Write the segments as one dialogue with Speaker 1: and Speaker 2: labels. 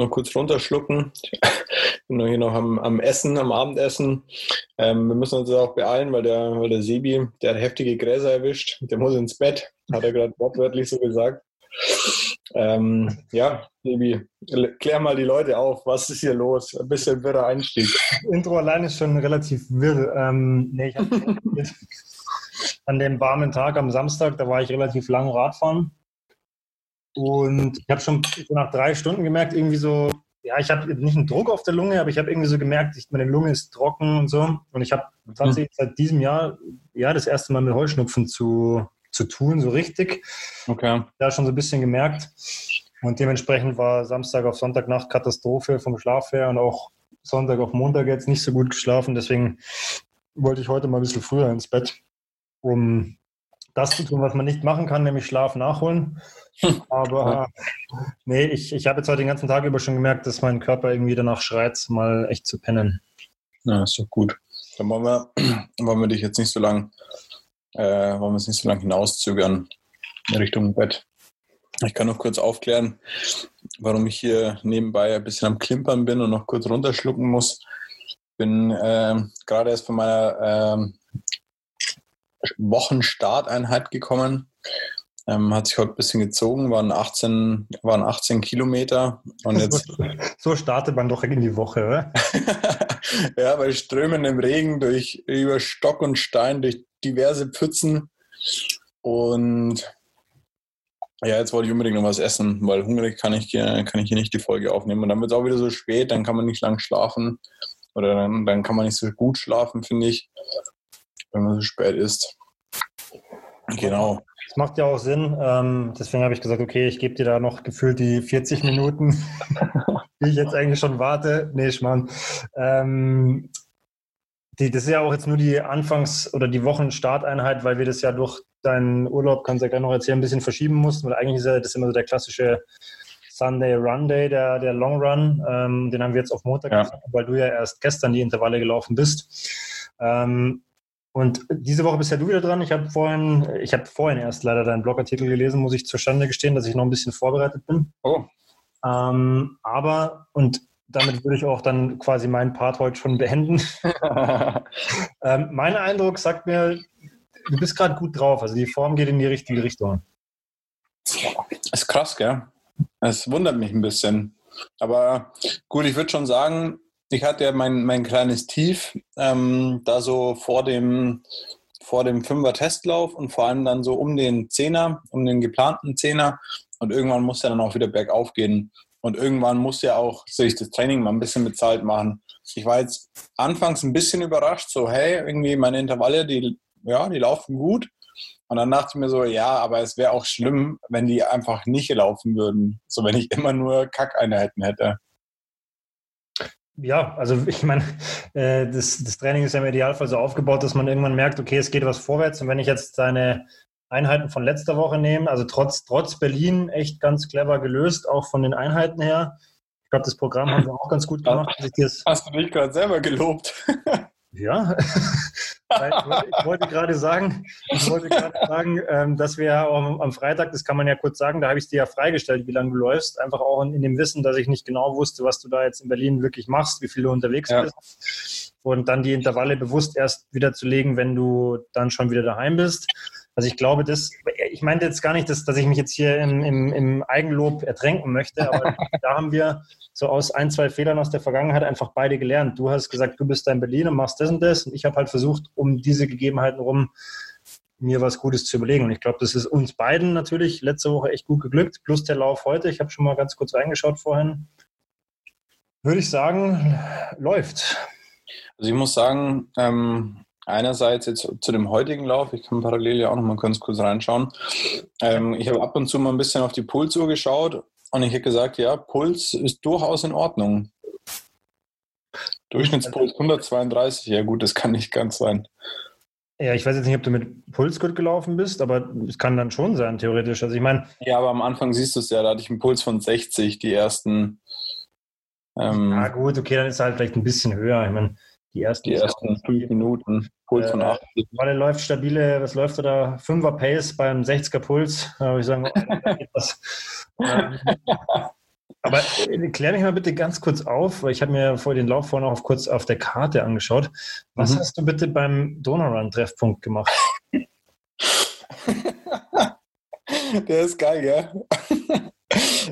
Speaker 1: muss noch kurz runterschlucken. Ich bin noch hier noch am, am Essen, am Abendessen. Ähm, wir müssen uns auch beeilen, weil der, weil der Sebi, der hat heftige Gräser erwischt. Der muss ins Bett, hat er gerade wortwörtlich so gesagt. Ähm, ja, Sebi, klär mal die Leute auf. Was ist hier los? Ein bisschen wirrer Einstieg.
Speaker 2: Intro allein ist schon relativ wirr. Ähm, nee, ich an dem warmen Tag am Samstag, da war ich relativ lang Radfahren. Und ich habe schon nach drei Stunden gemerkt, irgendwie so, ja, ich habe nicht einen Druck auf der Lunge, aber ich habe irgendwie so gemerkt, ich, meine Lunge ist trocken und so. Und ich habe tatsächlich mhm. seit diesem Jahr ja das erste Mal mit Heuschnupfen zu, zu tun, so richtig. Okay. Da schon so ein bisschen gemerkt. Und dementsprechend war Samstag auf Sonntagnacht Katastrophe vom Schlaf her und auch Sonntag auf Montag jetzt nicht so gut geschlafen. Deswegen wollte ich heute mal ein bisschen früher ins Bett, um das zu tun, was man nicht machen kann, nämlich Schlaf nachholen. Aber nee, ich, ich habe jetzt heute den ganzen Tag über schon gemerkt, dass mein Körper irgendwie danach schreit, mal echt zu pennen.
Speaker 1: Ja, ist doch gut. Dann wollen wir, wollen wir dich jetzt nicht so lang, äh, wollen wir es nicht so lange hinauszögern in Richtung Bett. Ich kann noch kurz aufklären, warum ich hier nebenbei ein bisschen am Klimpern bin und noch kurz runterschlucken muss. Bin äh, gerade erst von meiner äh, Wochenstarteinheit gekommen ähm, hat sich heute ein bisschen gezogen, waren 18, waren 18 Kilometer. Und jetzt
Speaker 2: so startet man doch in die Woche, oder?
Speaker 1: ja, bei strömendem Regen durch über Stock und Stein, durch diverse Pfützen. Und ja, jetzt wollte ich unbedingt noch was essen, weil hungrig kann ich, kann ich hier nicht die Folge aufnehmen. Und dann wird es auch wieder so spät, dann kann man nicht lang schlafen. Oder dann, dann kann man nicht so gut schlafen, finde ich, wenn man so spät ist. Genau.
Speaker 2: Das macht ja auch Sinn. Ähm, deswegen habe ich gesagt, okay, ich gebe dir da noch gefühlt die 40 Minuten, die ich jetzt eigentlich schon warte. Nee, Schmarrn. Ähm, die, das ist ja auch jetzt nur die Anfangs- oder die Wochenstarteinheit, weil wir das ja durch deinen Urlaub, kannst du ja gleich noch erzählen, ein bisschen verschieben mussten, weil eigentlich ist ja das immer so der klassische Sunday Run Day, der, der Long Run. Ähm, den haben wir jetzt auf Montag ja. gemacht, weil du ja erst gestern die Intervalle gelaufen bist. Ähm, und diese Woche bist ja du wieder dran. Ich habe vorhin, ich habe vorhin erst leider deinen Blogartikel gelesen, muss ich zustande gestehen, dass ich noch ein bisschen vorbereitet bin. Oh. Ähm, aber, und damit würde ich auch dann quasi meinen Part heute schon beenden. ähm, mein Eindruck sagt mir, du bist gerade gut drauf. Also die Form geht in die richtige Richtung.
Speaker 1: Das ist krass, gell? Es wundert mich ein bisschen. Aber gut, ich würde schon sagen, ich hatte ja mein, mein kleines Tief ähm, da so vor dem, vor dem Fünfer-Testlauf und vor allem dann so um den Zehner, um den geplanten Zehner. Und irgendwann muss er dann auch wieder bergauf gehen. Und irgendwann muss ja auch sich das Training mal ein bisschen bezahlt machen. Ich war jetzt anfangs ein bisschen überrascht, so, hey, irgendwie meine Intervalle, die, ja, die laufen gut. Und dann dachte ich mir so, ja, aber es wäre auch schlimm, wenn die einfach nicht laufen würden. So, wenn ich immer nur Kackeinheiten hätte.
Speaker 2: Ja, also ich meine, äh, das, das Training ist ja im Idealfall so aufgebaut, dass man irgendwann merkt, okay, es geht was vorwärts. Und wenn ich jetzt seine Einheiten von letzter Woche nehme, also trotz, trotz Berlin echt ganz clever gelöst, auch von den Einheiten her. Ich glaube, das Programm haben wir auch ganz gut gemacht.
Speaker 1: Hast du dich gerade selber gelobt?
Speaker 2: Ja, ich wollte gerade sagen, ich wollte gerade sagen, ähm, dass wir am Freitag, das kann man ja kurz sagen, da habe ich dir ja freigestellt, wie lange du läufst, einfach auch in dem Wissen, dass ich nicht genau wusste, was du da jetzt in Berlin wirklich machst, wie viel du unterwegs ja. bist und dann die Intervalle bewusst erst wieder zu legen, wenn du dann schon wieder daheim bist. Also ich glaube, das, ich meinte jetzt gar nicht, dass, dass ich mich jetzt hier im, im, im Eigenlob ertränken möchte, aber da haben wir so aus ein, zwei Fehlern aus der Vergangenheit einfach beide gelernt. Du hast gesagt, du bist da in Berlin und machst das und das und ich habe halt versucht, um diese Gegebenheiten rum mir was Gutes zu überlegen. Und ich glaube, das ist uns beiden natürlich letzte Woche echt gut geglückt, plus der Lauf heute. Ich habe schon mal ganz kurz reingeschaut vorhin. Würde ich sagen, läuft.
Speaker 1: Also ich muss sagen, ähm, einerseits jetzt zu dem heutigen Lauf, ich kann parallel ja auch noch mal ganz kurz reinschauen. Ähm, ich habe ab und zu mal ein bisschen auf die Pulsuhr geschaut und ich hätte gesagt, ja, Puls ist durchaus in Ordnung. Durchschnittspuls 132, ja gut, das kann nicht ganz sein.
Speaker 2: Ja, ich weiß jetzt nicht, ob du mit Puls gut gelaufen bist, aber es kann dann schon sein, theoretisch. Also ich meine.
Speaker 1: Ja, aber am Anfang siehst du es ja, da hatte ich einen Puls von 60, die ersten.
Speaker 2: Ähm, ja, gut, okay, dann ist er halt vielleicht ein bisschen höher. Ich meine,
Speaker 1: Die ersten, die ersten fünf Minuten,
Speaker 2: Puls äh, von 80. Weil läuft stabile, was läuft da? 5er Pace beim 60er Puls. Da würde ich sagen, oh, aber äh, klär mich mal bitte ganz kurz auf, weil ich habe mir vor den Lauf vorhin auch kurz auf der Karte angeschaut. Was mhm. hast du bitte beim Donaurun-Treffpunkt gemacht?
Speaker 1: Der ist geil, gell?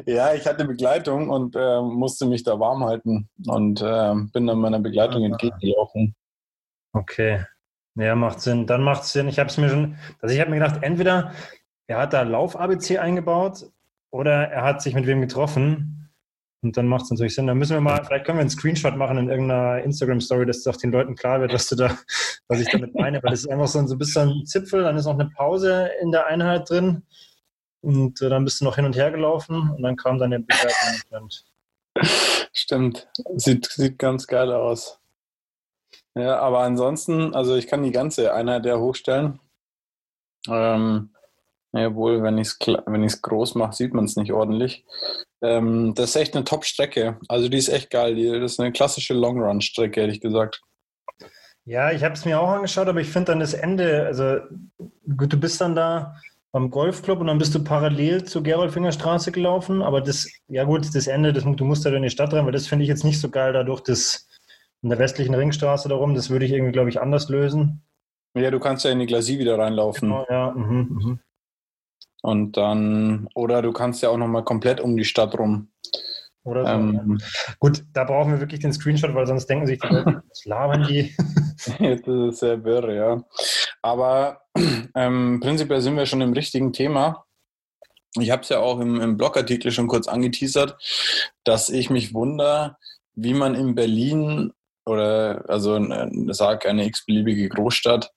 Speaker 1: Ja, ich hatte Begleitung und äh, musste mich da warm halten und äh, bin dann meiner Begleitung ah. entgegengelaufen.
Speaker 2: Okay. Ja, macht Sinn. Dann macht es Sinn. Ich habe es mir schon, also ich habe mir gedacht, entweder er hat da Lauf-ABC eingebaut oder er hat sich mit wem getroffen. Und dann macht es natürlich Sinn. Dann müssen wir mal, vielleicht können wir einen Screenshot machen in irgendeiner Instagram-Story, dass es auch den Leuten klar wird, was du da, was ich damit meine. Weil das ist einfach so ein, so ein Zipfel, dann ist noch eine Pause in der Einheit drin. Und äh, dann bist du noch hin und her gelaufen und dann kam deine Begleitung.
Speaker 1: Stimmt. Sieht, sieht ganz geil aus. Ja, aber ansonsten, also ich kann die ganze Einheit ja hochstellen. Ähm, jawohl, wenn ich es wenn groß mache, sieht man es nicht ordentlich. Ähm, das ist echt eine Top-Strecke. Also die ist echt geil. Die, das ist eine klassische Long-Run-Strecke, hätte ich gesagt.
Speaker 2: Ja, ich habe es mir auch angeschaut, aber ich finde dann das Ende, also gut, du bist dann da beim Golfclub und dann bist du parallel zur Gerolfinger Straße gelaufen, aber das, ja gut, das Ende, das, du musst da in die Stadt rein, weil das finde ich jetzt nicht so geil, dadurch das in der westlichen Ringstraße darum, das würde ich irgendwie, glaube ich, anders lösen.
Speaker 1: Ja, du kannst ja in die Glasie wieder reinlaufen. Genau,
Speaker 2: ja. Mhm, mhm.
Speaker 1: Und dann, oder du kannst ja auch nochmal komplett um die Stadt rum.
Speaker 2: Oder so. Ähm, Gut, da brauchen wir wirklich den Screenshot, weil sonst denken sich die Leute, was labern die?
Speaker 1: das ist sehr wirr, ja. Aber ähm, prinzipiell sind wir schon im richtigen Thema. Ich habe es ja auch im, im Blogartikel schon kurz angeteasert, dass ich mich wundere, wie man in Berlin oder also sag eine x-beliebige Großstadt,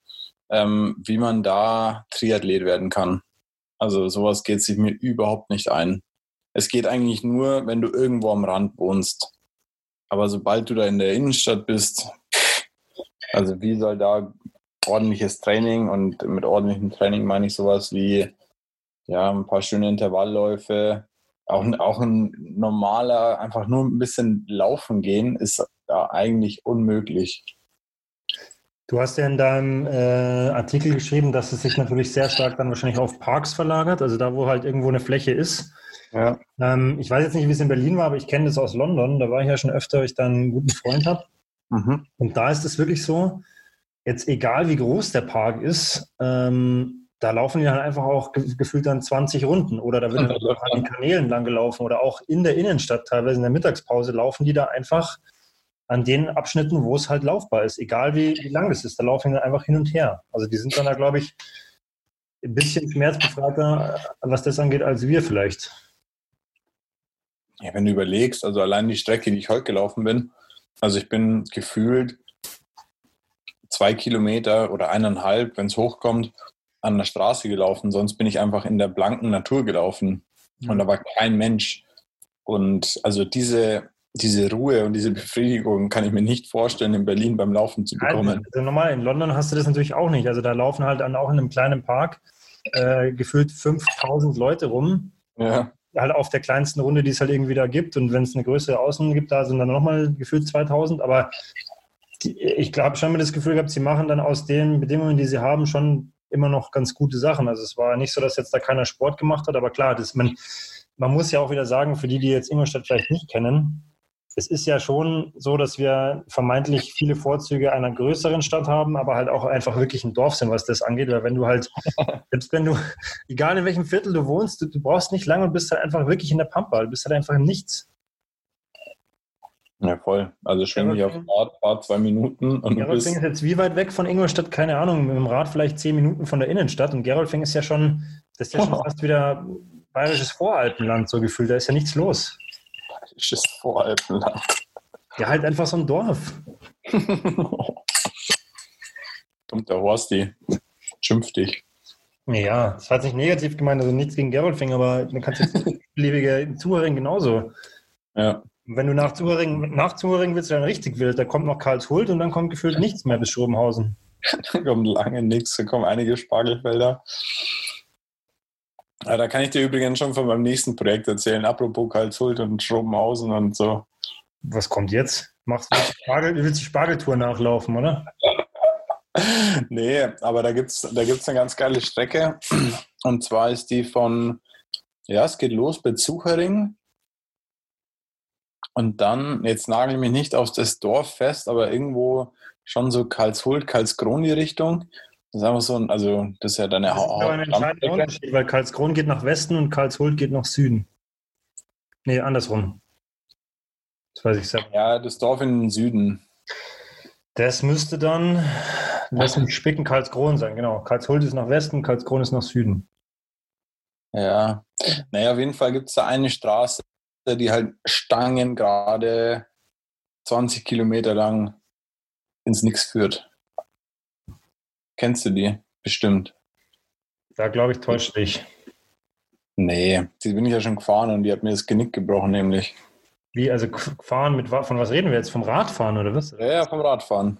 Speaker 1: ähm, wie man da Triathlet werden kann. Also sowas geht sich mir überhaupt nicht ein. Es geht eigentlich nur, wenn du irgendwo am Rand wohnst. Aber sobald du da in der Innenstadt bist, also wie soll da ordentliches Training und mit ordentlichem Training meine ich sowas wie ja, ein paar schöne Intervallläufe, auch, auch ein normaler, einfach nur ein bisschen laufen gehen, ist ja eigentlich unmöglich.
Speaker 2: Du hast ja in deinem äh, Artikel geschrieben, dass es sich natürlich sehr stark dann wahrscheinlich auf Parks verlagert, also da, wo halt irgendwo eine Fläche ist. Ja. Ähm, ich weiß jetzt nicht, wie es in Berlin war, aber ich kenne das aus London. Da war ich ja schon öfter, weil ich da einen guten Freund habe. Mhm. Und da ist es wirklich so, jetzt egal wie groß der Park ist, ähm, da laufen die dann einfach auch gefühlt dann 20 Runden oder da wird dann an den Kanälen lang gelaufen oder auch in der Innenstadt, teilweise in der Mittagspause, laufen die da einfach an den Abschnitten, wo es halt laufbar ist, egal wie, wie lang das ist. Da laufen die dann einfach hin und her. Also die sind dann da, glaube ich, ein bisschen schmerzbefreiter, was das angeht, als wir vielleicht.
Speaker 1: Ja, wenn du überlegst, also allein die Strecke, die ich heute gelaufen bin, also ich bin gefühlt zwei Kilometer oder eineinhalb, wenn es hochkommt, an der Straße gelaufen. Sonst bin ich einfach in der blanken Natur gelaufen. Und da war kein Mensch. Und also diese, diese Ruhe und diese Befriedigung kann ich mir nicht vorstellen, in Berlin beim Laufen zu bekommen.
Speaker 2: Also normal, in London hast du das natürlich auch nicht. Also da laufen halt dann auch in einem kleinen Park äh, gefühlt 5000 Leute rum. Ja. Halt auf der kleinsten Runde, die es halt irgendwie da gibt. Und wenn es eine größere Außen gibt, da sind dann nochmal gefühlt 2000. Aber die, ich glaube schon mir das Gefühl gehabt, sie machen dann aus den Bedingungen, die sie haben, schon immer noch ganz gute Sachen. Also es war nicht so, dass jetzt da keiner Sport gemacht hat, aber klar, das, man, man muss ja auch wieder sagen, für die, die jetzt Ingolstadt vielleicht nicht kennen, es ist ja schon so, dass wir vermeintlich viele Vorzüge einer größeren Stadt haben, aber halt auch einfach wirklich ein Dorf sind, was das angeht. Weil wenn du halt, selbst wenn du, egal in welchem Viertel du wohnst, du, du brauchst nicht lange und bist halt einfach wirklich in der Pampa. Du bist halt einfach nichts.
Speaker 1: Ja, voll. Also schwing dich auf Rad, fahr zwei Minuten.
Speaker 2: Und Gerolfing ist jetzt wie weit weg von Ingolstadt? Keine Ahnung, mit dem Rad vielleicht zehn Minuten von der Innenstadt. Und Gerolfing ist ja schon, das ist ja schon fast wieder bayerisches Voralpenland, so gefühlt. Da ist ja nichts los.
Speaker 1: Bayerisches Voralpenland.
Speaker 2: Ja, halt einfach so ein Dorf.
Speaker 1: Kommt der Horsti, schimpft dich.
Speaker 2: Ja, das hat sich negativ gemeint, also nichts gegen Gerolfing, aber man kann es jetzt beliebige Zuhörer genauso.
Speaker 1: Ja.
Speaker 2: Wenn du nach Zuhöring, nach Zuhöring willst, dann richtig wild. Da kommt noch Karlshult und dann kommt gefühlt nichts mehr bis Schrobenhausen.
Speaker 1: da kommt lange nichts, da kommen einige Spargelfelder. Ja, da kann ich dir übrigens schon von meinem nächsten Projekt erzählen, apropos Karlshult und Schrobenhausen und so.
Speaker 2: Was kommt jetzt? Machst du Spargel, du willst die Spargeltour nachlaufen, oder?
Speaker 1: nee, aber da gibt es da gibt's eine ganz geile Strecke. Und zwar ist die von, ja, es geht los bei Zuchering. Und dann, jetzt nagel ich mich nicht auf das Dorf fest, aber irgendwo schon so Karlshult, Karlskron die Richtung. Das ist einfach so ein, also das ist ja deine
Speaker 2: Das ist aber ein entscheidender Unterschied, weil Karlskron geht nach Westen und Karlshult geht nach Süden. Nee, andersrum.
Speaker 1: Das weiß ich selber. Ja, das Dorf in den Süden.
Speaker 2: Das müsste dann, lass mich spicken, Karlskron sein, genau. Karlshult ist nach Westen, Karlskron ist nach Süden.
Speaker 1: Ja, naja, auf jeden Fall gibt es da eine Straße, die halt Stangen gerade 20 Kilometer lang ins Nix führt. Kennst du die? Bestimmt.
Speaker 2: Da glaube ich, täuscht dich.
Speaker 1: Nee, die bin ich ja schon gefahren und die hat mir das Genick gebrochen, nämlich.
Speaker 2: Wie, also fahren mit, von was reden wir jetzt? Vom Radfahren oder was?
Speaker 1: Ja, ja, vom Radfahren.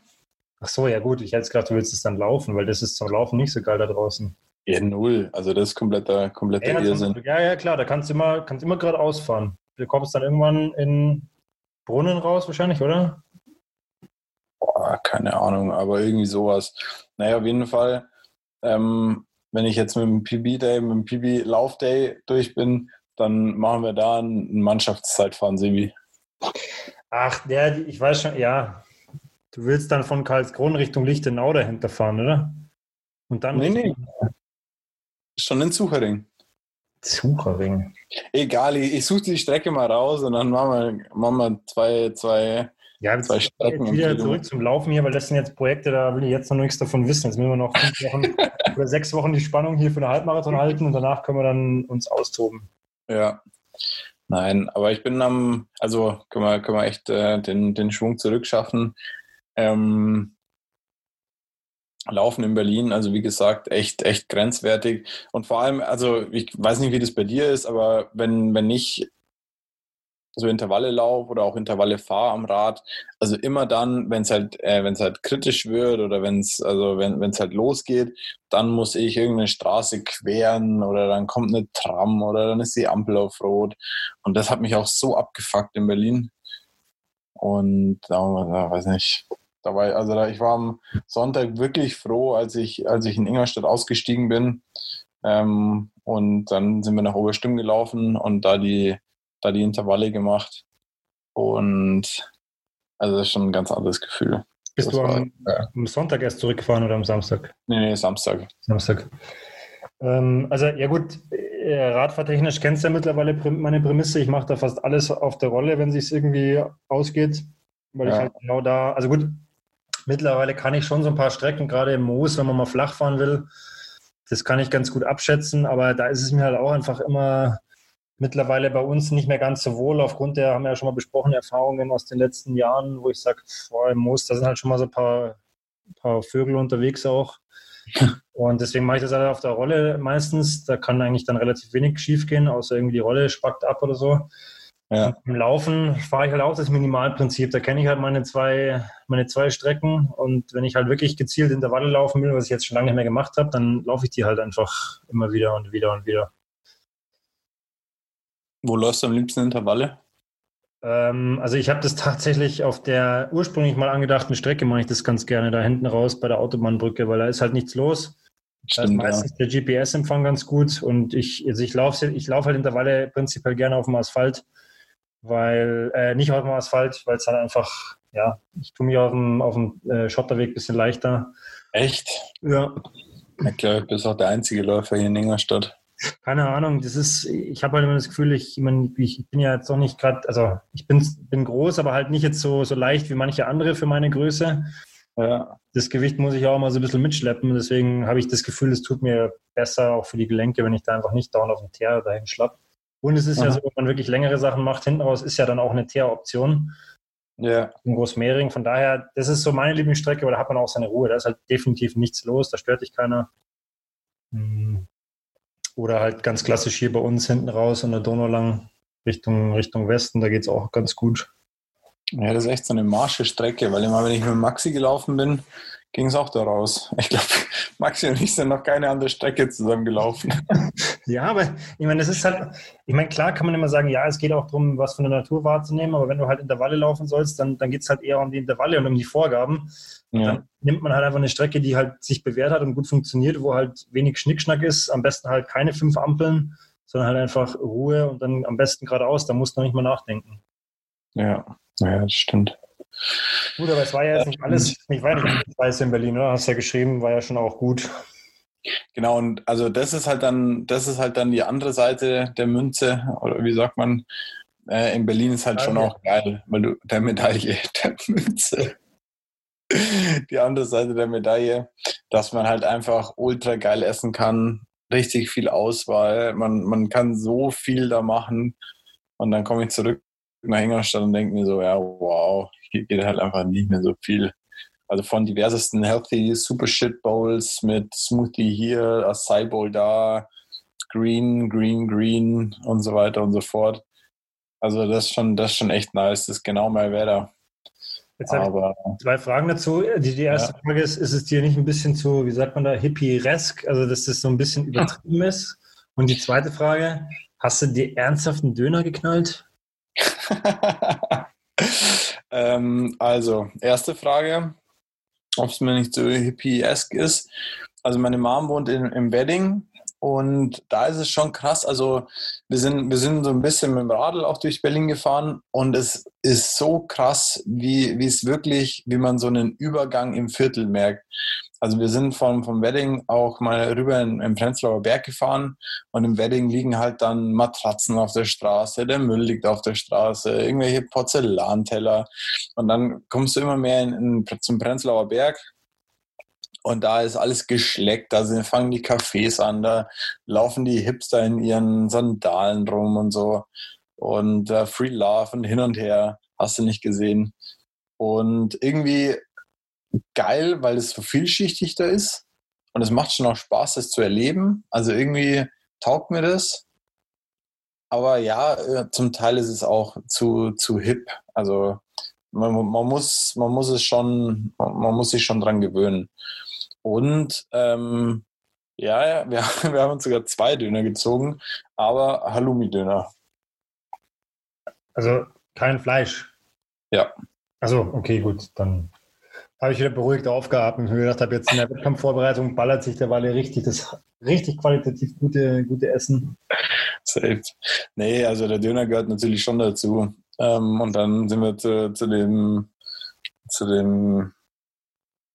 Speaker 2: Ach so, ja gut, ich hätte gedacht, du willst es dann laufen, weil das ist zum Laufen nicht so geil da draußen.
Speaker 1: Ja, null. Also das ist kompletter, kompletter
Speaker 2: ja,
Speaker 1: Irrsinn.
Speaker 2: Ja, ja, klar, da kannst du immer, kannst immer geradeaus fahren. Du kommst dann irgendwann in Brunnen raus wahrscheinlich, oder?
Speaker 1: Boah, keine Ahnung, aber irgendwie sowas. Naja, auf jeden Fall, ähm, wenn ich jetzt mit dem PB-Day, mit dem PB-Lauf-Day durch bin, dann machen wir da ein Mannschaftszeitfahren, Sebi.
Speaker 2: Ach, der, ich weiß schon, ja. Du willst dann von Karlskron Richtung Lichtenau dahinter fahren, oder?
Speaker 1: Und dann. Nee, nee. Schon in Zuchering.
Speaker 2: Zuchering.
Speaker 1: Egal, ich, ich suche die Strecke mal raus und dann machen wir, machen wir zwei, zwei,
Speaker 2: ja, zwei Strecken. Jetzt wieder zurück zum Laufen hier, weil das sind jetzt Projekte, da will ich jetzt noch nichts davon wissen. Jetzt müssen wir noch fünf Wochen oder sechs Wochen die Spannung hier für den Halbmarathon halten und danach können wir dann uns austoben.
Speaker 1: Ja. Nein, aber ich bin am, also können wir, können wir echt äh, den, den Schwung zurückschaffen. Ähm, Laufen in Berlin, also wie gesagt, echt, echt grenzwertig. Und vor allem, also ich weiß nicht, wie das bei dir ist, aber wenn, wenn ich so Intervalle laufe oder auch Intervalle fahre am Rad, also immer dann, wenn es halt, äh, wenn halt kritisch wird oder wenn es, also wenn es halt losgeht, dann muss ich irgendeine Straße queren oder dann kommt eine Tram oder dann ist die Ampel auf Rot. Und das hat mich auch so abgefuckt in Berlin. Und da, weiß nicht, dabei, also da, ich war am Sonntag wirklich froh, als ich, als ich in Ingolstadt ausgestiegen bin. Ähm, und dann sind wir nach Oberstimm gelaufen und da die, da die Intervalle gemacht. Und also das ist schon ein ganz anderes Gefühl.
Speaker 2: Bist das du am, ja. am, Sonntag erst zurückgefahren oder am Samstag?
Speaker 1: Nee, nee, Samstag.
Speaker 2: Samstag. Ähm, also ja gut, äh, radfahrtechnisch kennst du ja mittlerweile meine Prämisse. Ich mache da fast alles auf der Rolle, wenn es irgendwie ausgeht. Weil ja. ich halt genau da, also gut, Mittlerweile kann ich schon so ein paar Strecken, gerade im Moos, wenn man mal flach fahren will, das kann ich ganz gut abschätzen, aber da ist es mir halt auch einfach immer mittlerweile bei uns nicht mehr ganz so wohl, aufgrund der, haben wir ja schon mal besprochen, Erfahrungen aus den letzten Jahren, wo ich sage, vor im Moos, da sind halt schon mal so ein paar, ein paar Vögel unterwegs auch. Und deswegen mache ich das halt auf der Rolle meistens. Da kann eigentlich dann relativ wenig schief gehen, außer irgendwie die Rolle spackt ab oder so. Ja. Im Laufen fahre ich halt auch das Minimalprinzip. Da kenne ich halt meine zwei, meine zwei Strecken. Und wenn ich halt wirklich gezielt Intervalle laufen will, was ich jetzt schon lange nicht mehr gemacht habe, dann laufe ich die halt einfach immer wieder und wieder und wieder.
Speaker 1: Wo läufst du am liebsten Intervalle?
Speaker 2: Ähm, also ich habe das tatsächlich auf der ursprünglich mal angedachten Strecke mache ich das ganz gerne da hinten raus bei der Autobahnbrücke, weil da ist halt nichts los. Stimmt, da ist meistens ja. der GPS-Empfang ganz gut und ich, also ich laufe ich lauf halt Intervalle prinzipiell gerne auf dem Asphalt weil äh, nicht auf dem Asphalt, weil es dann einfach, ja, ich tue mich auf dem, auf dem äh, Schotterweg ein bisschen leichter.
Speaker 1: Echt?
Speaker 2: Ja.
Speaker 1: Ich glaube, du bist auch der einzige Läufer hier in Ingolstadt.
Speaker 2: Keine Ahnung, das ist, ich habe halt immer das Gefühl, ich, ich, mein, ich bin ja jetzt noch nicht gerade, also ich bin, bin groß, aber halt nicht jetzt so, so leicht wie manche andere für meine Größe. Ja. Das Gewicht muss ich auch mal so ein bisschen mitschleppen, deswegen habe ich das Gefühl, es tut mir besser auch für die Gelenke, wenn ich da einfach nicht dauernd auf dem Teer dahin schlapp. Und es ist Aha. ja so, wenn man wirklich längere Sachen macht, hinten raus ist ja dann auch eine Teeroption. Ja. In Großmehring. Von daher, das ist so meine Lieblingsstrecke, weil da hat man auch seine Ruhe. Da ist halt definitiv nichts los, da stört dich keiner. Hm. Oder halt ganz klassisch hier bei uns hinten raus an der Donau lang Richtung, Richtung Westen, da geht es auch ganz gut.
Speaker 1: Ja, das ist echt so eine marsche Strecke, weil immer, wenn ich mit Maxi gelaufen bin, ging es auch da raus. Ich glaube, Maxi und ich sind noch keine andere Strecke zusammen gelaufen.
Speaker 2: ja, aber ich meine, das ist halt, ich meine, klar kann man immer sagen, ja, es geht auch darum, was von der Natur wahrzunehmen, aber wenn du halt Intervalle laufen sollst, dann, dann geht es halt eher um die Intervalle und um die Vorgaben. Ja. Dann nimmt man halt einfach eine Strecke, die halt sich bewährt hat und gut funktioniert, wo halt wenig Schnickschnack ist, am besten halt keine fünf Ampeln, sondern halt einfach Ruhe und dann am besten geradeaus, da musst du noch nicht mal nachdenken.
Speaker 1: Ja, ja, das stimmt.
Speaker 2: Gut, aber es war ja jetzt nicht alles, nicht weiter weiß in Berlin, oder? Hast ja geschrieben, war ja schon auch gut.
Speaker 1: Genau, und also das ist halt dann, das ist halt dann die andere Seite der Münze, oder wie sagt man? Äh, in Berlin ist halt Medaille. schon auch geil, weil du der Medaille, der Münze. Die andere Seite der Medaille, dass man halt einfach ultra geil essen kann, richtig viel Auswahl, man, man kann so viel da machen. Und dann komme ich zurück nach Ingolstadt und denke mir so, ja, wow, hier geht halt einfach nicht mehr so viel. Also von diversesten Healthy Super Shit Bowls mit Smoothie hier, Acai Bowl da, Green, Green, Green und so weiter und so fort. Also das ist schon, das ist schon echt nice. Das ist genau mein Wetter.
Speaker 2: Jetzt habe ich zwei Fragen dazu. Die, die erste ja. Frage ist, ist es dir nicht ein bisschen zu, wie sagt man da, hippie-resk, also dass das so ein bisschen übertrieben ist? Und die zweite Frage, hast du dir ernsthaft einen Döner geknallt?
Speaker 1: ähm, also, erste Frage, ob es mir nicht so hippie-esque ist. Also meine Mom wohnt in, im Wedding und da ist es schon krass. Also wir sind, wir sind so ein bisschen mit dem Radl auch durch Berlin gefahren und es ist so krass, wie, es wirklich, wie man so einen Übergang im Viertel merkt. Also wir sind vom, vom Wedding auch mal rüber in, in Prenzlauer Berg gefahren und im Wedding liegen halt dann Matratzen auf der Straße, der Müll liegt auf der Straße, irgendwelche Porzellanteller und dann kommst du immer mehr in, in, zum Prenzlauer Berg und da ist alles geschleckt, da sind, fangen die Cafés an, da laufen die Hipster in ihren Sandalen rum und so und uh, Free Love und hin und her, hast du nicht gesehen. Und irgendwie geil, weil es so vielschichtig da ist. Und es macht schon auch Spaß, das zu erleben. Also irgendwie taugt mir das. Aber ja, äh, zum Teil ist es auch zu, zu hip. Also man, man, muss, man muss es schon, man muss sich schon dran gewöhnen. Und ähm, ja, wir, wir haben uns sogar zwei Döner gezogen, aber Halloumi-Döner.
Speaker 2: Also kein Fleisch.
Speaker 1: Ja.
Speaker 2: Also, okay, gut, dann habe ich wieder beruhigt aufgeatmet und gedacht habe, jetzt in der Wettkampfvorbereitung ballert sich der Walle richtig das richtig qualitativ gute, gute Essen.
Speaker 1: Safe. Nee, also der Döner gehört natürlich schon dazu. Ähm, und dann sind wir zu, zu dem, zu dem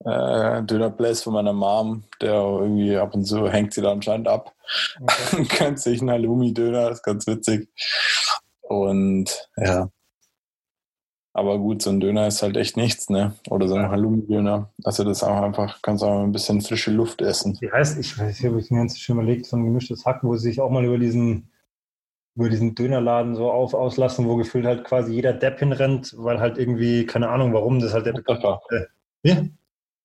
Speaker 1: äh, Dönerplace von meiner Mom, der irgendwie ab und zu hängt sie da anscheinend ab. Okay. Gönnt sich einen Halloumi-Döner, ist ganz witzig. Und ja, aber gut, so ein Döner ist halt echt nichts, ne? Oder so ein Halloumi-Döner. Also das auch einfach, kannst du auch ein bisschen frische Luft essen.
Speaker 2: Wie heißt, ich weiß nicht, ob ich mir ganz schön überlegt, von gemischtes Hack, wo sie sich auch mal über diesen, über diesen Dönerladen so auf, auslassen, wo gefühlt halt quasi jeder Depp hinrennt, weil halt irgendwie, keine Ahnung warum, das halt der
Speaker 1: Mustafa. Äh, wie?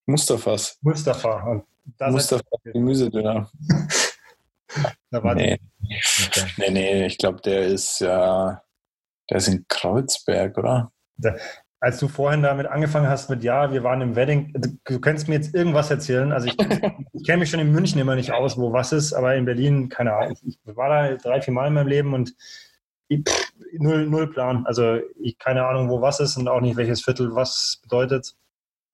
Speaker 1: Mustafas.
Speaker 2: Mustafa.
Speaker 1: Mustafa, Gemüsedöner. da war nee. Okay. nee, nee, ich glaube, der ist ja, der ist in Kreuzberg, oder?
Speaker 2: Als du vorhin damit angefangen hast mit, ja, wir waren im Wedding, du könntest mir jetzt irgendwas erzählen. Also ich, ich kenne mich schon in München immer nicht aus, wo was ist, aber in Berlin, keine Ahnung. Ich war da drei, vier Mal in meinem Leben und ich, pff, null, null Plan. Also ich keine Ahnung, wo was ist und auch nicht, welches Viertel was bedeutet.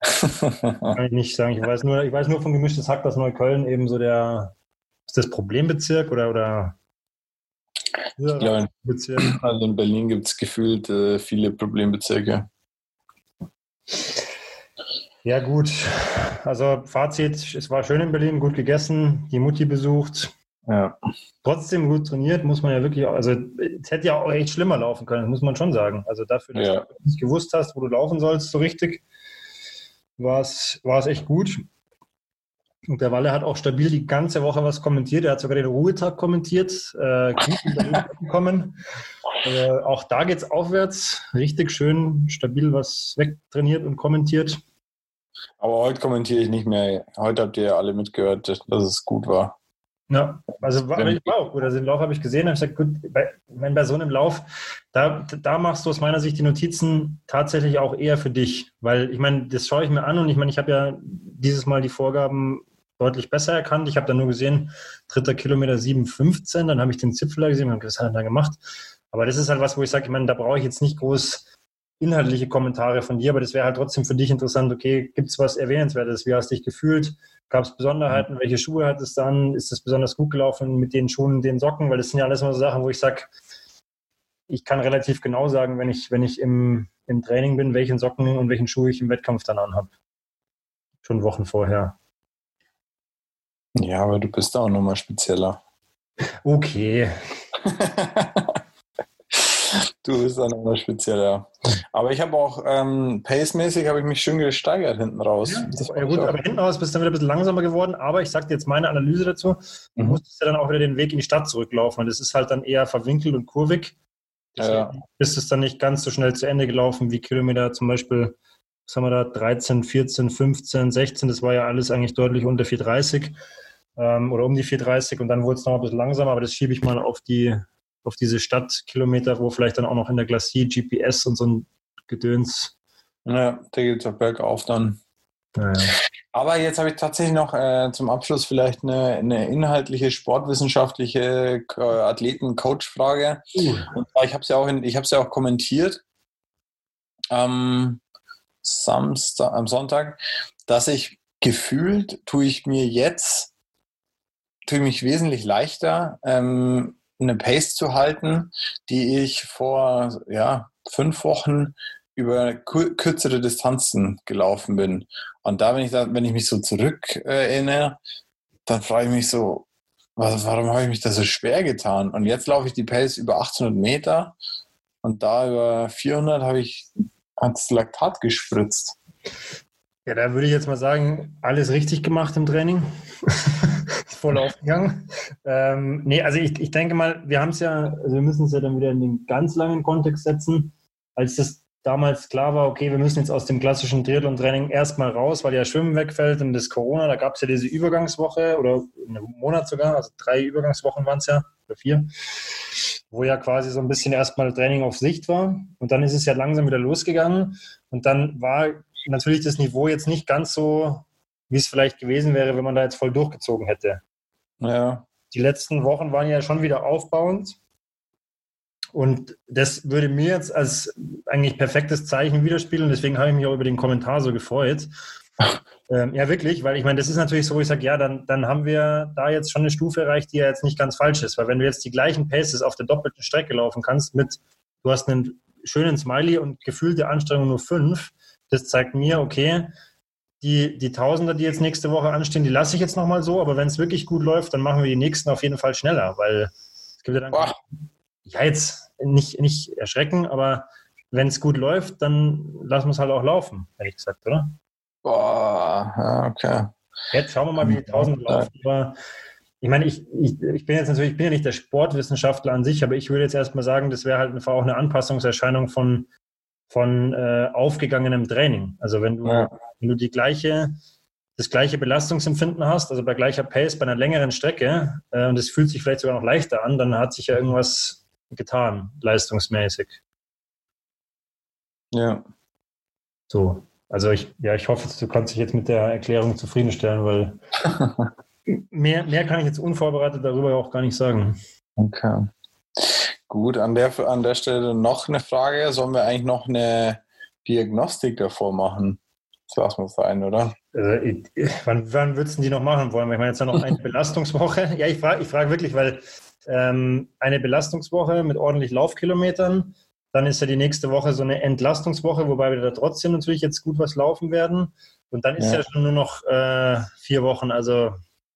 Speaker 2: Kann ich nicht sagen. Ich weiß nur, ich weiß nur von gemischtes Hack, dass Neukölln eben so der, ist das Problembezirk oder, oder
Speaker 1: ich glaube, also in Berlin gibt es gefühlt äh, viele Problembezirke.
Speaker 2: Ja, gut. Also Fazit, es war schön in Berlin, gut gegessen, die Mutti besucht.
Speaker 1: Ja.
Speaker 2: Trotzdem gut trainiert, muss man ja wirklich, also es hätte ja auch echt schlimmer laufen können, muss man schon sagen. Also dafür, dass ja. du nicht gewusst hast, wo du laufen sollst, so richtig, war es echt gut. Und der Walle hat auch stabil die ganze Woche was kommentiert. Er hat sogar den Ruhetag kommentiert. Äh, bekommen. Äh, auch da geht es aufwärts. Richtig schön, stabil was wegtrainiert und kommentiert.
Speaker 1: Aber heute kommentiere ich nicht mehr. Heute habt ihr alle mitgehört, dass es gut war.
Speaker 2: Ja, also war, war auch gut. Also den Lauf habe ich gesehen, habe ich gesagt, gut, bei, wenn bei so einem Lauf, da, da machst du aus meiner Sicht die Notizen tatsächlich auch eher für dich. Weil ich meine, das schaue ich mir an und ich meine, ich habe ja dieses Mal die Vorgaben deutlich besser erkannt. Ich habe dann nur gesehen, dritter Kilometer 7,15, dann habe ich den Zipfel gesehen und was hat er da gemacht? Aber das ist halt was, wo ich sage, ich meine, da brauche ich jetzt nicht groß inhaltliche Kommentare von dir, aber das wäre halt trotzdem für dich interessant, okay, gibt es was Erwähnenswertes? Wie hast du dich gefühlt? Gab es Besonderheiten? Welche Schuhe hattest du dann? Ist das besonders gut gelaufen mit den Schuhen den Socken? Weil das sind ja alles immer so Sachen, wo ich sage, ich kann relativ genau sagen, wenn ich, wenn ich im, im Training bin, welchen Socken und welchen Schuh ich im Wettkampf dann anhabe. Schon Wochen vorher.
Speaker 1: Ja, aber du bist da auch nochmal spezieller.
Speaker 2: Okay.
Speaker 1: Du bist dann immer spezieller. Aber ich habe auch ähm, pacemäßig habe ich mich schön gesteigert hinten raus.
Speaker 2: Ja, ja gut, aber hinten raus bist du dann wieder ein bisschen langsamer geworden. Aber ich sage dir jetzt meine Analyse dazu. Du mhm. musstest ja dann auch wieder den Weg in die Stadt zurücklaufen. Und das ist halt dann eher verwinkelt und kurvig. Ja. Ist es dann nicht ganz so schnell zu Ende gelaufen wie Kilometer zum Beispiel, was haben wir da, 13, 14, 15, 16. Das war ja alles eigentlich deutlich unter 430 ähm, oder um die 430 und dann wurde es noch ein bisschen langsamer, aber das schiebe ich mal auf die auf diese Stadtkilometer, wo vielleicht dann auch noch in der Glacier GPS und so ein Gedöns.
Speaker 1: Ja, da geht es auch bergauf dann. Ja, Aber jetzt habe ich tatsächlich noch äh, zum Abschluss vielleicht eine, eine inhaltliche, sportwissenschaftliche äh, Athleten-Coach-Frage. Uh. ich habe es ja, auch ja auch kommentiert am Samstag, am Sonntag, dass ich gefühlt tue ich mir jetzt tue mich wesentlich leichter, ähm, eine Pace zu halten, die ich vor ja, fünf Wochen über kürzere Distanzen gelaufen bin. Und da, wenn ich, da, wenn ich mich so zurück erinnere, dann frage ich mich so, was, warum habe ich mich da so schwer getan? Und jetzt laufe ich die Pace über 800 Meter und da über 400 habe ich ans Laktat gespritzt.
Speaker 2: Ja, da würde ich jetzt mal sagen, alles richtig gemacht im Training. voll aufgegangen. Ähm, nee, also ich, ich denke mal, wir haben es ja, also wir müssen es ja dann wieder in den ganz langen Kontext setzen. Als das damals klar war, okay, wir müssen jetzt aus dem klassischen Triathlon-Training erstmal raus, weil ja Schwimmen wegfällt und das Corona, da gab es ja diese Übergangswoche oder einen Monat sogar, also drei Übergangswochen waren es ja, oder vier, wo ja quasi so ein bisschen erstmal Training auf Sicht war. Und dann ist es ja langsam wieder losgegangen. Und dann war natürlich das Niveau jetzt nicht ganz so, wie es vielleicht gewesen wäre, wenn man da jetzt voll durchgezogen hätte. Ja. Die letzten Wochen waren ja schon wieder aufbauend. Und das würde mir jetzt als eigentlich perfektes Zeichen widerspiegeln. Deswegen habe ich mich auch über den Kommentar so gefreut. Ähm, ja, wirklich, weil ich meine, das ist natürlich so, wo ich sage, ja, dann, dann haben wir da jetzt schon eine Stufe erreicht, die ja jetzt nicht ganz falsch ist. Weil wenn du jetzt die gleichen Paces auf der doppelten Strecke laufen kannst, mit, du hast einen schönen Smiley und gefühlte Anstrengung nur fünf, das zeigt mir, okay, die, die Tausender, die jetzt nächste Woche anstehen, die lasse ich jetzt nochmal so, aber wenn es wirklich gut läuft, dann machen wir die nächsten auf jeden Fall schneller, weil es gibt ja dann. Boah. Ja, jetzt nicht, nicht erschrecken, aber wenn es gut läuft, dann lassen wir es halt auch laufen, ehrlich gesagt, oder?
Speaker 1: Boah, okay.
Speaker 2: Jetzt schauen wir mal, wie die Tausender laufen. Aber ich meine, ich, ich, ich bin jetzt natürlich, ich bin ja nicht der Sportwissenschaftler an sich, aber ich würde jetzt erstmal sagen, das wäre halt einfach auch eine Anpassungserscheinung von, von äh, aufgegangenem Training. Also wenn du, ja. wenn du die gleiche, das gleiche Belastungsempfinden hast, also bei gleicher Pace, bei einer längeren Strecke, äh, und es fühlt sich vielleicht sogar noch leichter an, dann hat sich ja irgendwas getan, leistungsmäßig.
Speaker 1: Ja.
Speaker 2: So. Also ich, ja, ich hoffe, du kannst dich jetzt mit der Erklärung zufriedenstellen, weil mehr, mehr kann ich jetzt unvorbereitet darüber auch gar nicht sagen.
Speaker 1: Okay. Gut, an der, an der Stelle noch eine Frage. Sollen wir eigentlich noch eine Diagnostik davor machen? Das lassen wir sein, oder?
Speaker 2: Also, wann, wann würdest du die noch machen wollen? Ich meine, jetzt ja noch eine Belastungswoche. Ja, ich frage ich frag wirklich, weil ähm, eine Belastungswoche mit ordentlich Laufkilometern, dann ist ja die nächste Woche so eine Entlastungswoche, wobei wir da trotzdem natürlich jetzt gut was laufen werden. Und dann ist ja, ja schon nur noch äh, vier Wochen. Also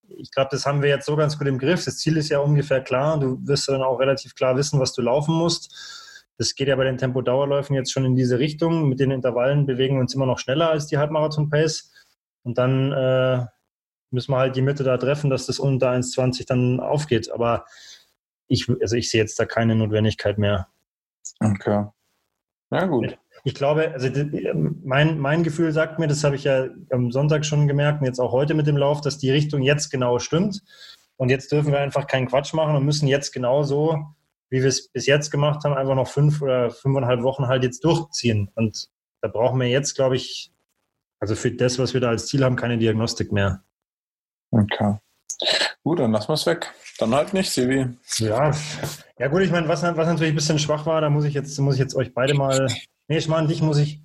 Speaker 2: ich glaube, das haben wir jetzt so ganz gut im Griff. Das Ziel ist ja ungefähr klar. Du wirst dann auch relativ klar wissen, was du laufen musst. Das geht ja bei den Tempodauerläufen jetzt schon in diese Richtung. Mit den Intervallen bewegen wir uns immer noch schneller als die Halbmarathon-Pace. Und dann äh, müssen wir halt die Mitte da treffen, dass das unter 1,20 dann aufgeht. Aber ich, also ich sehe jetzt da keine Notwendigkeit mehr.
Speaker 1: Okay. Ja, gut
Speaker 2: ich glaube, also mein, mein Gefühl sagt mir, das habe ich ja am Sonntag schon gemerkt und jetzt auch heute mit dem Lauf, dass die Richtung jetzt genau stimmt. Und jetzt dürfen wir einfach keinen Quatsch machen und müssen jetzt genauso, wie wir es bis jetzt gemacht haben, einfach noch fünf oder fünfeinhalb Wochen halt jetzt durchziehen. Und da brauchen wir jetzt, glaube ich, also für das, was wir da als Ziel haben, keine Diagnostik mehr.
Speaker 1: Okay. Gut, dann lassen wir es weg. Dann halt nicht, Sibi.
Speaker 2: Ja, ja gut, ich meine, was, was natürlich ein bisschen schwach war, da muss ich jetzt, muss ich jetzt euch beide mal. Nee, ich meine, dich muss ich,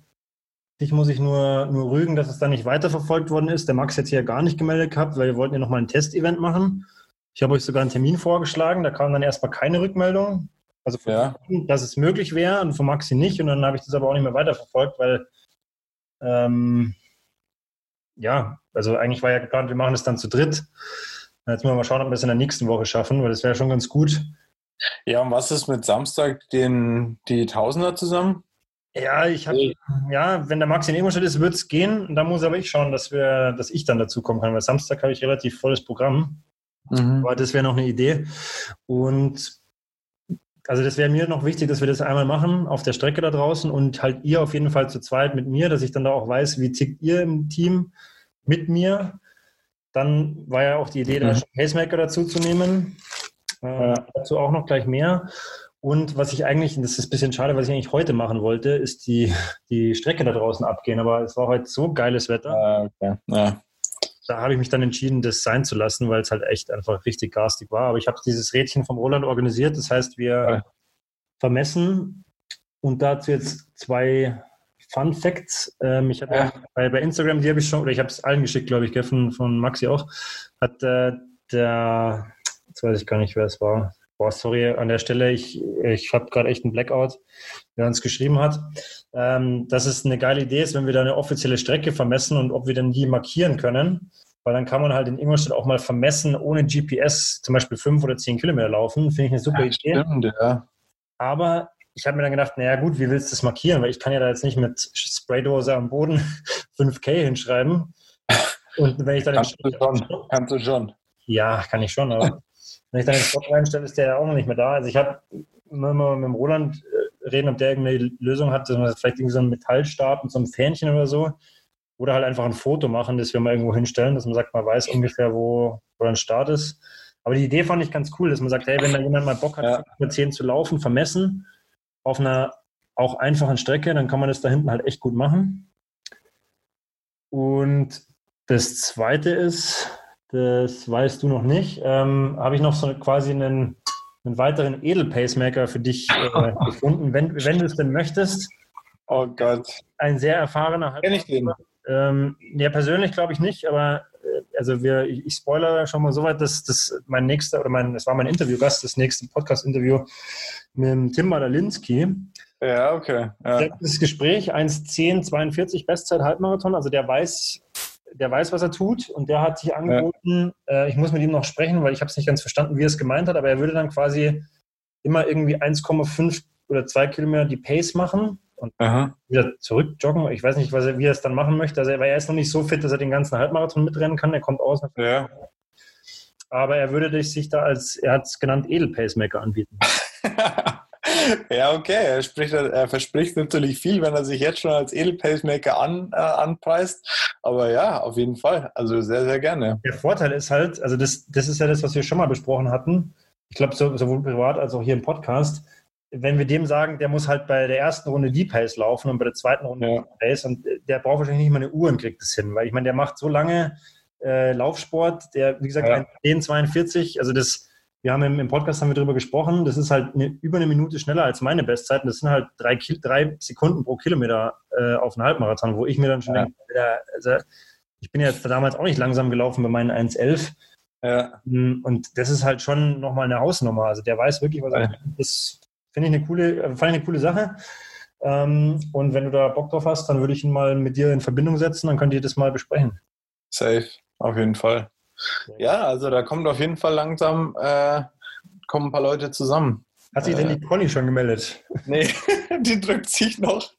Speaker 2: dich muss ich nur, nur rügen, dass es da nicht weiterverfolgt worden ist. Der Max jetzt hier gar nicht gemeldet gehabt, weil wir wollten ja nochmal ein Testevent machen. Ich habe euch sogar einen Termin vorgeschlagen, da kam dann erstmal keine Rückmeldung. Also, ja. dass es möglich wäre und von Maxi nicht. Und dann habe ich das aber auch nicht mehr weiterverfolgt, weil ähm, ja, also eigentlich war ja geplant, wir machen das dann zu dritt. Jetzt müssen wir mal schauen, ob wir es in der nächsten Woche schaffen, weil das wäre schon ganz gut.
Speaker 1: Ja, und was ist mit Samstag den, die Tausender zusammen?
Speaker 2: Ja, ich habe, ja, wenn der Max in Ingolstadt ist, wird es gehen. Da muss aber ich schauen, dass wir, dass ich dann dazu kommen kann, weil Samstag habe ich relativ volles Programm. Mhm. Aber das wäre noch eine Idee. Und also das wäre mir noch wichtig, dass wir das einmal machen auf der Strecke da draußen und halt ihr auf jeden Fall zu zweit mit mir, dass ich dann da auch weiß, wie tickt ihr im Team mit mir. Dann war ja auch die Idee, da mhm. Pacemaker dazu zu nehmen. Äh, dazu auch noch gleich mehr. Und was ich eigentlich, das ist ein bisschen schade, was ich eigentlich heute machen wollte, ist die, die Strecke da draußen abgehen. Aber es war heute so geiles Wetter.
Speaker 1: Ah, okay. ja.
Speaker 2: Da habe ich mich dann entschieden, das sein zu lassen, weil es halt echt einfach richtig garstig war. Aber ich habe dieses Rädchen vom Roland organisiert. Das heißt, wir ja. vermessen und dazu jetzt zwei Fun Facts. Ähm, ich habe ja. bei, bei Instagram, die habe ich schon, oder ich habe es allen geschickt, glaube ich, von, von Maxi auch, hat äh, der, jetzt weiß ich gar nicht, wer es war. Boah, sorry an der Stelle, ich, ich habe gerade echt einen Blackout, wer uns geschrieben hat, ähm, dass es eine geile Idee ist, wenn wir da eine offizielle Strecke vermessen und ob wir denn die markieren können. Weil dann kann man halt in Ingolstadt auch mal vermessen, ohne GPS zum Beispiel fünf oder zehn Kilometer laufen. Finde ich eine super ja, Idee. Stimmt, ja. Aber ich habe mir dann gedacht, naja gut, wie willst du das markieren? Weil ich kann ja da jetzt nicht mit Spraydose am Boden 5K hinschreiben. Und wenn ich dann
Speaker 1: kannst, du schon, kannst du schon.
Speaker 2: Ja, kann ich schon, aber wenn ich dann den Spot reinstelle, ist der ja auch noch nicht mehr da. Also ich habe immer mal mit dem Roland äh, reden, ob der irgendeine Lösung hat, dass man vielleicht irgendwie so einen Metallstab mit so einem Fähnchen oder so. Oder halt einfach ein Foto machen, das wir mal irgendwo hinstellen, dass man sagt, man weiß ungefähr, wo, wo ein Start ist. Aber die Idee fand ich ganz cool, dass man sagt, hey, wenn da jemand mal Bock hat, ja. mit 10 zu laufen, vermessen, auf einer auch einfachen Strecke, dann kann man das da hinten halt echt gut machen. Und das zweite ist, das weißt du noch nicht, ähm, habe ich noch so quasi einen, einen weiteren Edel-Pacemaker für dich äh, gefunden, wenn, wenn du es denn möchtest.
Speaker 1: Oh Gott.
Speaker 2: Ein sehr erfahrener
Speaker 1: Kenn ich den?
Speaker 2: Ähm, ja, persönlich glaube ich nicht, aber also wir, ich, spoilere schon mal so weit, dass das mein nächster oder mein, es war mein Interviewgast, das nächste Podcast-Interview mit Tim Madalinski.
Speaker 1: Ja, okay. Ja.
Speaker 2: Das Gespräch 1.10.42 Bestzeit Halbmarathon, also der weiß, der weiß, was er tut und der hat sich angeboten, ja. äh, ich muss mit ihm noch sprechen, weil ich habe es nicht ganz verstanden, wie er es gemeint hat, aber er würde dann quasi immer irgendwie 1,5 oder 2 Kilometer die Pace machen und Aha. wieder zurückjoggen. Ich weiß nicht, was er, wie er es dann machen möchte. Also, weil er ist noch nicht so fit, dass er den ganzen Halbmarathon mitrennen kann. Er kommt aus.
Speaker 1: Ja.
Speaker 2: Aber er würde sich da als, er hat es genannt, Edelpacemaker anbieten.
Speaker 1: ja, okay. Er, spricht, er, verspricht natürlich viel, wenn er sich jetzt schon als Edelpacemaker an, äh, anpreist. Aber ja, auf jeden Fall. Also sehr, sehr gerne.
Speaker 2: Der Vorteil ist halt, also das, das ist ja das, was wir schon mal besprochen hatten. Ich glaube, sowohl privat als auch hier im Podcast wenn wir dem sagen, der muss halt bei der ersten Runde die Pace laufen und bei der zweiten Runde ja. die Pace und der braucht wahrscheinlich nicht mal eine Uhr und kriegt das hin, weil ich meine, der macht so lange äh, Laufsport, der, wie gesagt, ja. 10,42, also das, wir haben im, im, Podcast haben wir darüber gesprochen, das ist halt eine, über eine Minute schneller als meine Bestzeit und das sind halt drei, drei Sekunden pro Kilometer äh, auf einen Halbmarathon, wo ich mir dann schon ja. denke, also, ich bin ja damals auch nicht langsam gelaufen bei meinen 1,11. Ja. Und das ist halt schon nochmal eine Hausnummer. Also der weiß wirklich, was er ist. Finde ich eine coole, äh, fand ich eine coole Sache. Ähm, und wenn du da Bock drauf hast, dann würde ich ihn mal mit dir in Verbindung setzen, dann könnt ihr das mal besprechen.
Speaker 1: Safe, auf jeden Fall. Ja, also da kommt auf jeden Fall langsam, äh, kommen ein paar Leute zusammen.
Speaker 2: Hat sich äh, denn die Conny schon gemeldet?
Speaker 1: Nee, die drückt sich noch.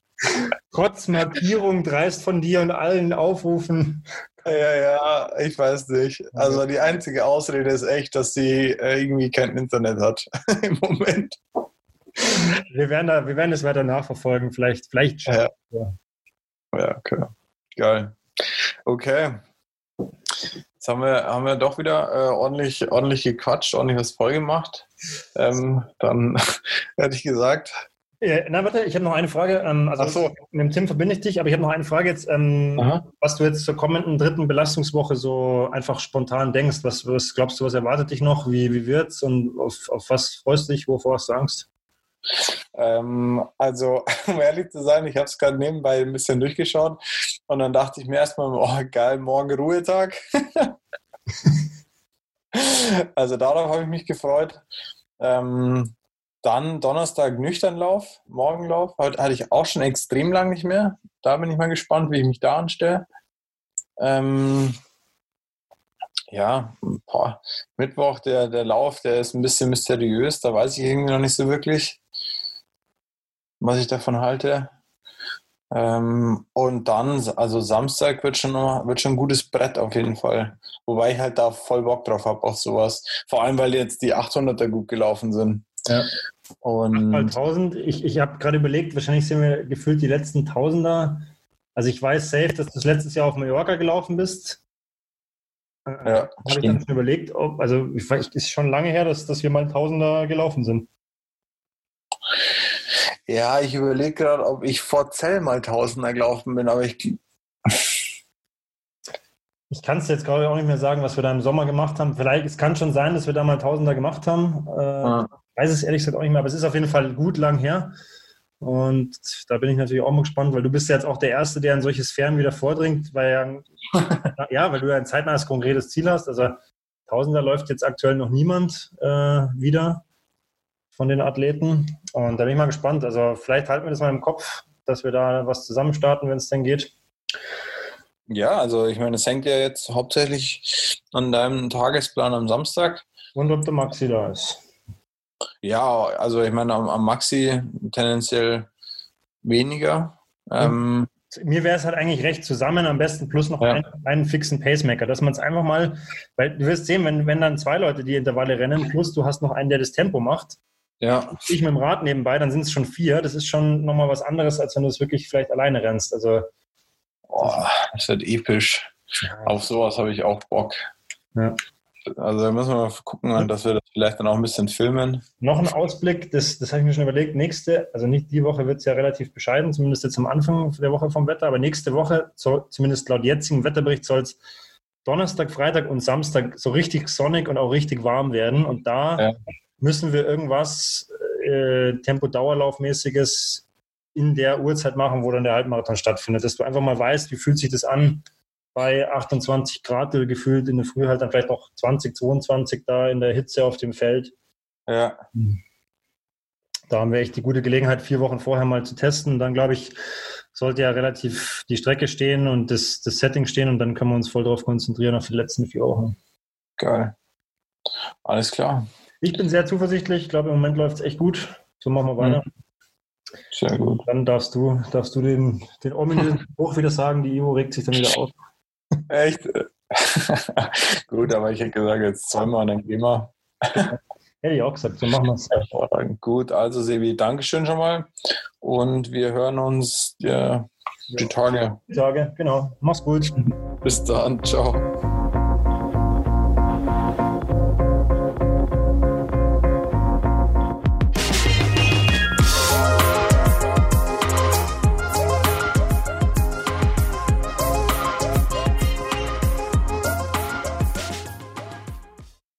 Speaker 2: Trotz Markierung dreist von dir und allen Aufrufen.
Speaker 1: Ja, ja, ich weiß nicht. Also die einzige Ausrede ist echt, dass sie äh, irgendwie kein Internet hat im Moment
Speaker 2: wir, werden da, wir werden das weiter nachverfolgen. Vielleicht, vielleicht. Ja.
Speaker 1: ja, okay. Geil. Okay. Jetzt haben wir, haben wir doch wieder äh, ordentlich, ordentlich gequatscht, ordentlich was voll gemacht. Ähm, dann hätte ich gesagt.
Speaker 2: Ja, na, warte, ich habe noch eine Frage. Ähm, also
Speaker 1: Ach so.
Speaker 2: mit dem Tim verbinde ich dich, aber ich habe noch eine Frage jetzt, ähm, was du jetzt zur kommenden dritten Belastungswoche so einfach spontan denkst. Was, was glaubst du, was erwartet dich noch? Wie, wie wird's und auf, auf was freust du dich? Wovor hast du Angst?
Speaker 1: Ähm, also, um ehrlich zu sein, ich habe es gerade nebenbei ein bisschen durchgeschaut und dann dachte ich mir erstmal, oh geil, morgen Ruhetag. also darauf habe ich mich gefreut. Ähm, dann Donnerstag Nüchternlauf, Morgenlauf. Heute hatte ich auch schon extrem lang nicht mehr. Da bin ich mal gespannt, wie ich mich da anstelle. Ähm, ja, boah, Mittwoch, der, der Lauf, der ist ein bisschen mysteriös. Da weiß ich irgendwie noch nicht so wirklich, was ich davon halte. Ähm, und dann, also Samstag wird schon, noch, wird schon ein gutes Brett auf jeden Fall. Wobei ich halt da voll Bock drauf habe auf sowas. Vor allem, weil jetzt die 800er gut gelaufen sind.
Speaker 2: Ja.
Speaker 1: Und
Speaker 2: Mal 1000. Ich, ich habe gerade überlegt, wahrscheinlich sind wir gefühlt die letzten Tausender. Also ich weiß safe, dass du das letztes Jahr auf Mallorca gelaufen bist. Äh,
Speaker 1: Ja,
Speaker 2: habe ich dann schon überlegt, ob, also ich weiß, ist schon lange her, dass, dass wir mal Tausender gelaufen sind.
Speaker 1: Ja, ich überlege gerade, ob ich vor Zell mal Tausender gelaufen bin, aber ich
Speaker 2: Ich kann es jetzt gerade auch nicht mehr sagen, was wir da im Sommer gemacht haben. Vielleicht, es kann schon sein, dass wir da mal Tausender gemacht haben. Äh,
Speaker 1: Ja.
Speaker 2: Weiß es ehrlich gesagt auch nicht mehr, aber es ist auf jeden Fall gut lang her. Und da bin ich natürlich auch mal gespannt, weil du bist ja jetzt auch der Erste, der in solche Sphären wieder vordringt, weil ja, ja, weil du ja ein zeitnahes konkretes Ziel hast. Also Tausender läuft jetzt aktuell noch niemand äh, wieder von den Athleten. Und da bin ich mal gespannt. Also vielleicht halten wir das mal im Kopf, dass wir da was zusammen starten, wenn es denn geht.
Speaker 1: Ja, also ich meine, es hängt ja jetzt hauptsächlich an deinem Tagesplan am Samstag.
Speaker 2: Und ob der Maxi da ist.
Speaker 1: Ja, also ich meine, am, am Maxi tendenziell weniger. Ähm,
Speaker 2: Mir wäre es halt eigentlich recht zusammen, am besten plus noch
Speaker 1: Ja.
Speaker 2: einen, einen fixen Pacemaker, dass man es einfach mal, weil du wirst sehen, wenn, wenn dann zwei Leute die Intervalle rennen, plus du hast noch einen, der das Tempo macht,
Speaker 1: ja,
Speaker 2: ich mit dem Rad nebenbei, dann sind es schon vier. Das ist schon nochmal was anderes, als wenn du es wirklich vielleicht alleine rennst. Also
Speaker 1: oh, das wird episch. Auf sowas habe ich auch Bock.
Speaker 2: Ja.
Speaker 1: Also da müssen wir mal gucken, dass wir das vielleicht dann auch ein bisschen filmen.
Speaker 2: noch ein Ausblick, das, das habe ich mir schon überlegt. Nächste, also nicht die Woche wird es ja relativ bescheiden, zumindest jetzt am Anfang der Woche vom Wetter, aber nächste Woche, soll, zumindest laut jetzigem Wetterbericht, soll es Donnerstag, Freitag und Samstag so richtig sonnig und auch richtig warm werden. Und da
Speaker 1: Ja.
Speaker 2: Müssen wir irgendwas äh, Tempo-Dauerlaufmäßiges in der Uhrzeit machen, wo dann der Halbmarathon stattfindet, dass du einfach mal weißt, wie fühlt sich das an bei 28 Grad gefühlt in der Früh halt dann vielleicht noch 20, 22 da in der Hitze auf dem Feld.
Speaker 1: Ja,
Speaker 2: Da haben wir echt die gute Gelegenheit, vier Wochen vorher mal zu testen. Dann, glaube ich, sollte ja relativ die Strecke stehen und das, das Setting stehen und dann können wir uns voll darauf konzentrieren auf die letzten vier Wochen.
Speaker 1: geil. Alles klar.
Speaker 2: Ich bin sehr zuversichtlich. Ich glaube, im Moment läuft es echt gut. So machen wir weiter.
Speaker 1: Sehr gut.
Speaker 2: Dann darfst du, darfst du den, den ominösen Spruch wieder sagen. Die Ivo regt sich dann wieder auf.
Speaker 1: Echt? gut, aber ich hätte gesagt, jetzt zweimal, dann gehen wir.
Speaker 2: Hätte ich auch gesagt. So machen wir es.
Speaker 1: Hervorragend. Gut, also Sebi, Dankeschön schon mal. Und wir hören uns ja, die Tage.
Speaker 2: Tage. Genau. Mach's gut.
Speaker 1: Bis dann. Ciao.